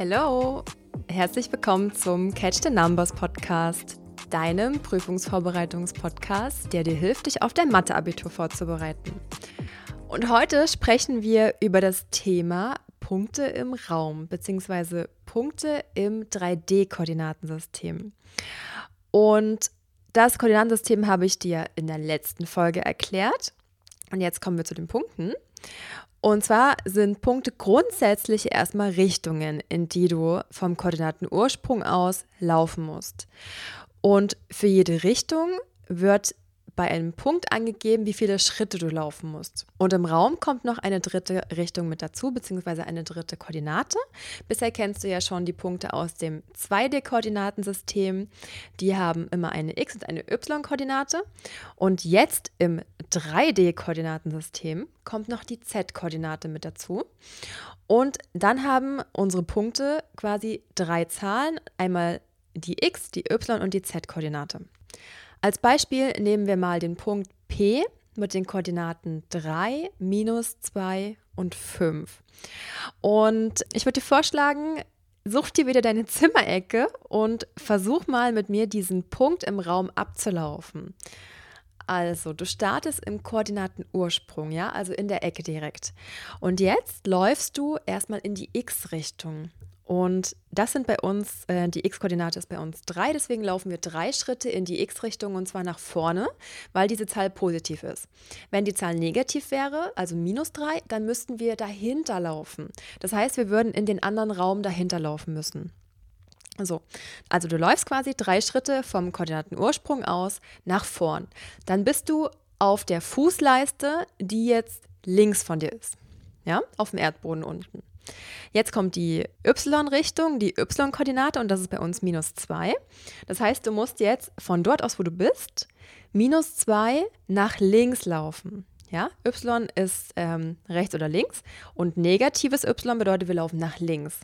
Hello! Herzlich willkommen zum Catch the Numbers Podcast, deinem Prüfungsvorbereitungspodcast, der dir hilft, dich auf dein Mathe-Abitur vorzubereiten. Und heute sprechen wir über das Thema Punkte im Raum bzw. Punkte im 3D-Koordinatensystem. Und das Koordinatensystem habe ich dir in der letzten Folge erklärt. Und jetzt kommen wir zu den Punkten. Und zwar sind Punkte grundsätzlich erstmal Richtungen, in die du vom Koordinatenursprung aus laufen musst. Und für jede Richtung wird bei einem Punkt angegeben, wie viele Schritte du laufen musst. Und im Raum kommt noch eine dritte Richtung mit dazu, beziehungsweise eine dritte Koordinate. Bisher kennst du ja schon die Punkte aus dem 2D-Koordinatensystem. Die haben immer eine X- und eine Y-Koordinate. Und jetzt im 3D-Koordinatensystem kommt noch die Z-Koordinate mit dazu. Und dann haben unsere Punkte quasi drei Zahlen, einmal die X, die Y und die Z-Koordinate. Als Beispiel nehmen wir mal den Punkt P mit den Koordinaten 3, minus 2 und 5. Und ich würde dir vorschlagen, such dir wieder deine Zimmerecke und versuch mal mit mir diesen Punkt im Raum abzulaufen. Also, du startest im Koordinatenursprung, ja, also in der Ecke direkt. Und jetzt läufst du erstmal in die x-Richtung. Und das sind bei uns, äh, die x-Koordinate ist bei uns drei, deswegen laufen wir drei Schritte in die x-Richtung und zwar nach vorne, weil diese Zahl positiv ist. Wenn die Zahl negativ wäre, also minus drei, dann müssten wir dahinter laufen. Das heißt, wir würden in den anderen Raum dahinter laufen müssen. So, also du läufst quasi drei Schritte vom Koordinatenursprung aus nach vorn. Dann bist du auf der Fußleiste, die jetzt links von dir ist. Ja, auf dem Erdboden unten. Jetzt kommt die y-Richtung, die y-Koordinate und das ist bei uns minus 2. Das heißt, du musst jetzt von dort aus, wo du bist, minus 2 nach links laufen. Ja, y ist ähm, rechts oder links und negatives y bedeutet, wir laufen nach links.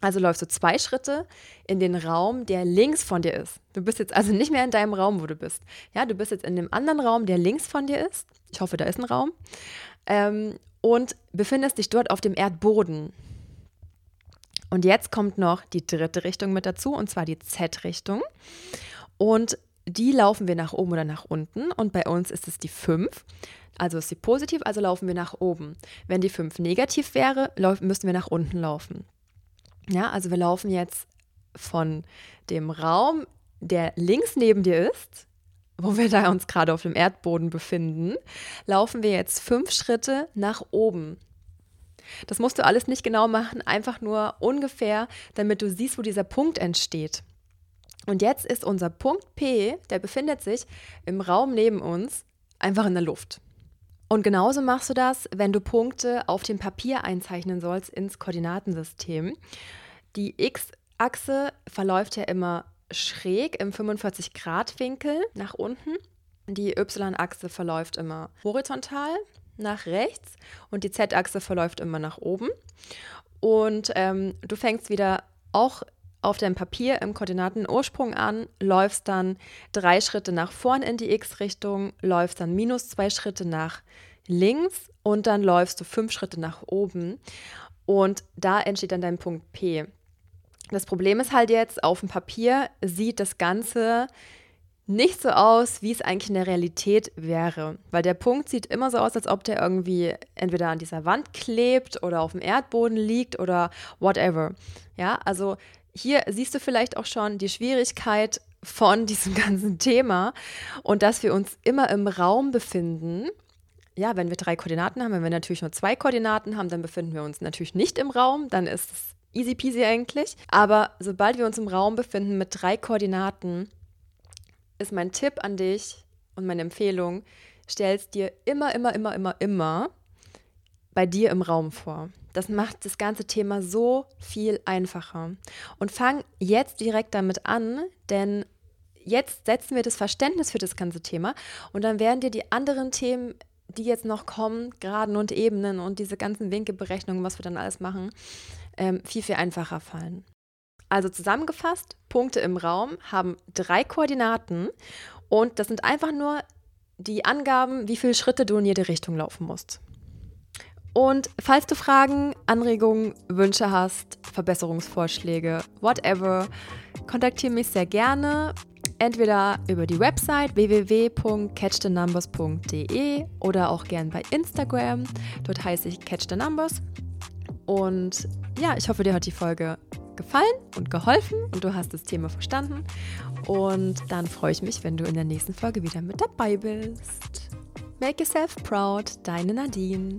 Also läufst du zwei Schritte in den Raum, der links von dir ist. Du bist jetzt also nicht mehr in deinem Raum, wo du bist. Ja, du bist jetzt in dem anderen Raum, der links von dir ist. Ich hoffe, da ist ein Raum. Ähm, und befindest dich dort auf dem Erdboden. Und jetzt kommt noch die dritte Richtung mit dazu, und zwar die Z-Richtung. Und die laufen wir nach oben oder nach unten. Und bei uns ist es die 5. Also ist sie positiv, also laufen wir nach oben. Wenn die 5 negativ wäre, müssen wir nach unten laufen. Ja, also wir laufen jetzt von dem Raum, der links neben dir ist, wo wir da uns gerade auf dem Erdboden befinden, laufen wir jetzt fünf Schritte nach oben. Das musst du alles nicht genau machen, einfach nur ungefähr, damit du siehst, wo dieser Punkt entsteht. Und jetzt ist unser Punkt P, der befindet sich im Raum neben uns, einfach in der Luft. Und genauso machst du das, wenn du Punkte auf dem Papier einzeichnen sollst ins Koordinatensystem. Die x-Achse verläuft ja immer schräg im 45-Grad-Winkel nach unten. Die y-Achse verläuft immer horizontal nach rechts und die z-Achse verläuft immer nach oben. Und ähm, du fängst wieder auch auf deinem Papier im Koordinatenursprung an, läufst dann drei Schritte nach vorn in die x-Richtung, läufst dann minus zwei Schritte nach links und dann läufst du fünf Schritte nach oben. Und da entsteht dann dein Punkt P. Das Problem ist halt jetzt, auf dem Papier sieht das Ganze nicht so aus, wie es eigentlich in der Realität wäre. Weil der Punkt sieht immer so aus, als ob der irgendwie entweder an dieser Wand klebt oder auf dem Erdboden liegt oder whatever. Ja, also hier siehst du vielleicht auch schon die Schwierigkeit von diesem ganzen Thema und dass wir uns immer im Raum befinden. Ja, wenn wir drei Koordinaten haben, wenn wir natürlich nur zwei Koordinaten haben, dann befinden wir uns natürlich nicht im Raum, dann ist es easy peasy eigentlich. Aber sobald wir uns im Raum befinden mit drei Koordinaten, ist mein Tipp an dich und meine Empfehlung, stellst dir immer, immer, immer, immer, immer bei dir im Raum vor. Das macht das ganze Thema so viel einfacher. Und fang jetzt direkt damit an, denn jetzt setzen wir das Verständnis für das ganze Thema und dann werden dir die anderen Themen, die jetzt noch kommen, Graden und Ebenen und diese ganzen Winkelberechnungen, was wir dann alles machen, ähm, viel, viel einfacher fallen. Also zusammengefasst, Punkte im Raum haben drei Koordinaten und das sind einfach nur die Angaben, wie viele Schritte du in jede Richtung laufen musst. Und falls du Fragen, Anregungen, Wünsche hast, Verbesserungsvorschläge, whatever, kontaktiere mich sehr gerne. Entweder über die Website www.catchthenumbers.de oder auch gern bei Instagram. Dort heiße ich Catch the Numbers. Und ja, ich hoffe, dir hat die Folge gefallen und geholfen und du hast das Thema verstanden. Und dann freue ich mich, wenn du in der nächsten Folge wieder mit dabei bist. Make yourself proud, deine Nadine.